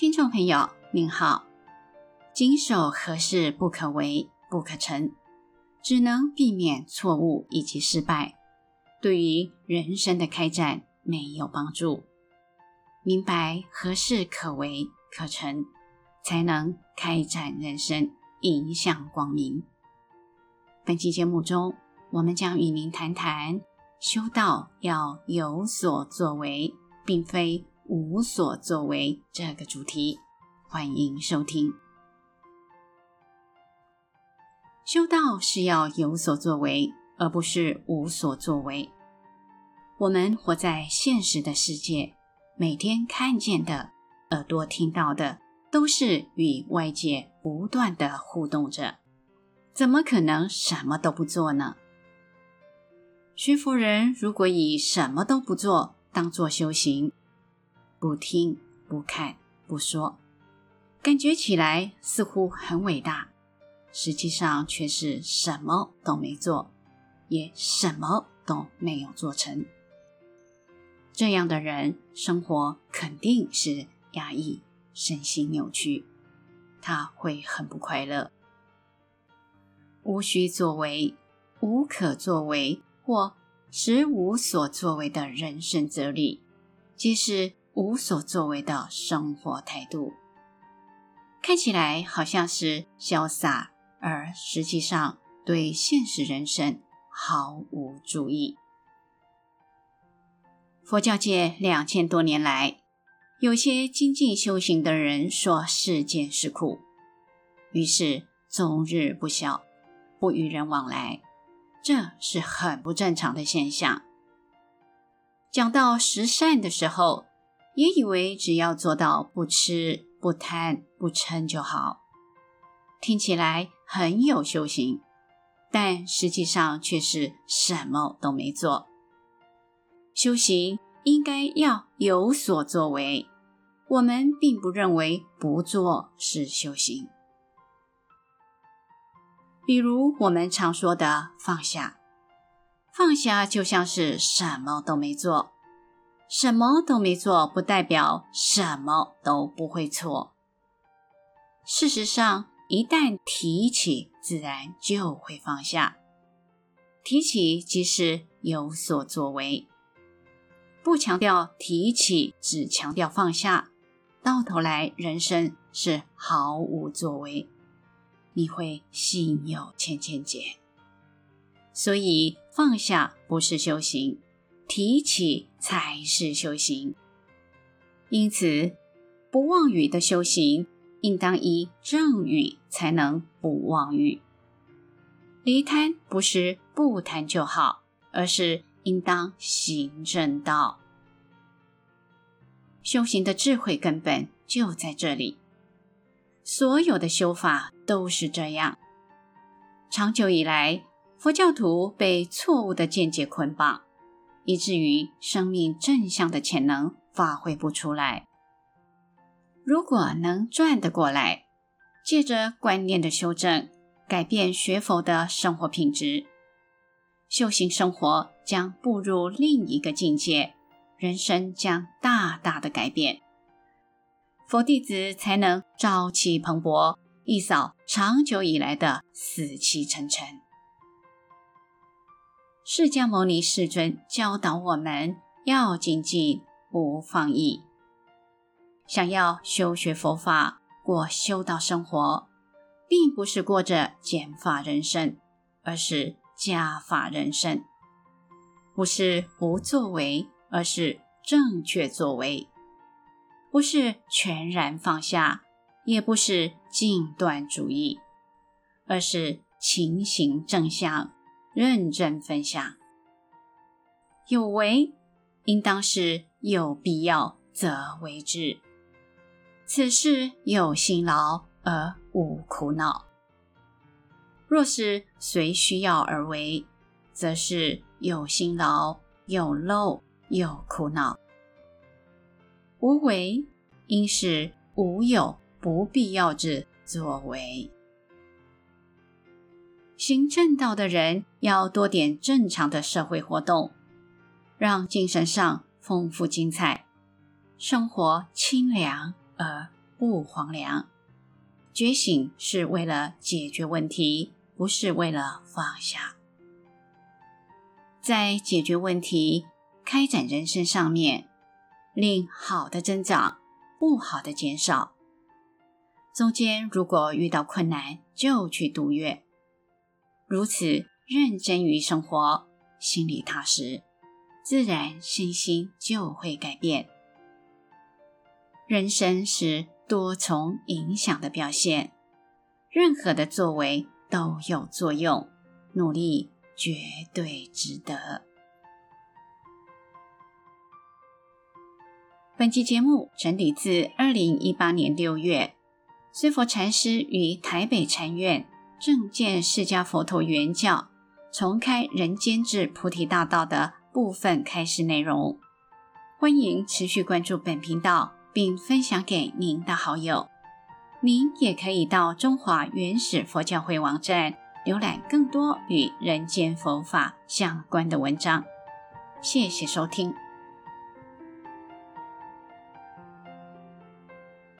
听众朋友您好，谨守何事不可为、不可成，只能避免错误以及失败，对于人生的开展没有帮助。明白何事可为、可成，才能开展人生，迎向光明。本期节目中，我们将与您谈谈修道要有所作为，并非无所作为这个主题。欢迎收听。修道是要有所作为，而不是无所作为。我们活在现实的世界，每天看见的、耳朵听到的，都是与外界不断的互动着。怎么可能什么都不做呢？学佛人如果以什么都不做当做修行，不听、不看、不说，感觉起来似乎很伟大，实际上却是什么都没做，也什么都没有做成。这样的人生活肯定是压抑、身心扭曲，他会很不快乐。无需作为、无可作为或实无所作为的人生哲理，即是无所作为的生活态度。看起来好像是潇洒，而实际上对现实人生毫无注意。佛教界两千多年来，有些精进修行的人说世间是苦，于是终日不消。不与人往来，这是很不正常的现象。讲到十善的时候，也以为只要做到不吃、不贪、不嗔就好，听起来很有修行，但实际上却是什么都没做。修行应该要有所作为，我们并不认为不做是修行。比如我们常说的放下，放下就像是什么都没做，什么都没做不代表什么都不会错。事实上，一旦提起，自然就会放下。提起即是有所作为，不强调提起，只强调放下，到头来人生是毫无作为。你会心有千千结，所以放下不是修行，提起才是修行。因此，不妄语的修行，应当以正语才能不妄语。离贪不是不贪就好，而是应当行正道。修行的智慧根本就在这里。所有的修法都是这样。长久以来，佛教徒被错误的见解捆绑，以至于生命正向的潜能发挥不出来。如果能转得过来，借着观念的修正，改变学佛的生活品质，修行生活将步入另一个境界，人生将大大的改变。佛弟子才能朝气蓬勃，一扫长久以来的死气沉沉。释迦牟尼世尊教导我们要精进，不放逸。想要修学佛法，过修道生活，并不是过着减法人生，而是加法人生。不是不作为，而是正确作为。不是全然放下，也不是尽断主义，而是情形正向，认真分享。有为，应当是有必要则为之。此事有辛劳而无苦恼。若是随需要而为，则是有辛劳、有漏、有苦恼。无为，应是无有不必要之作为。行正道的人要多点正常的社会活动，让精神上丰富精彩，生活清凉而不荒凉。觉醒是为了解决问题，不是为了放下。在解决问题、开展人生上面，令好的增长，不好的减少。中间如果遇到困难，就去度越。如此认真于生活，心里踏实，自然身心就会改变。人生是多重影响的表现，任何的作为都有作用，努力绝对值得。本期节目整理自二零一八年六月，随佛禅师于台北禅院正见释迦佛陀原教重开人间至菩提大道的部分开示内容。欢迎持续关注本频道，并分享给您的好友。您也可以到中华原始佛教会网站浏览更多与人间佛法相关的文章。谢谢收听。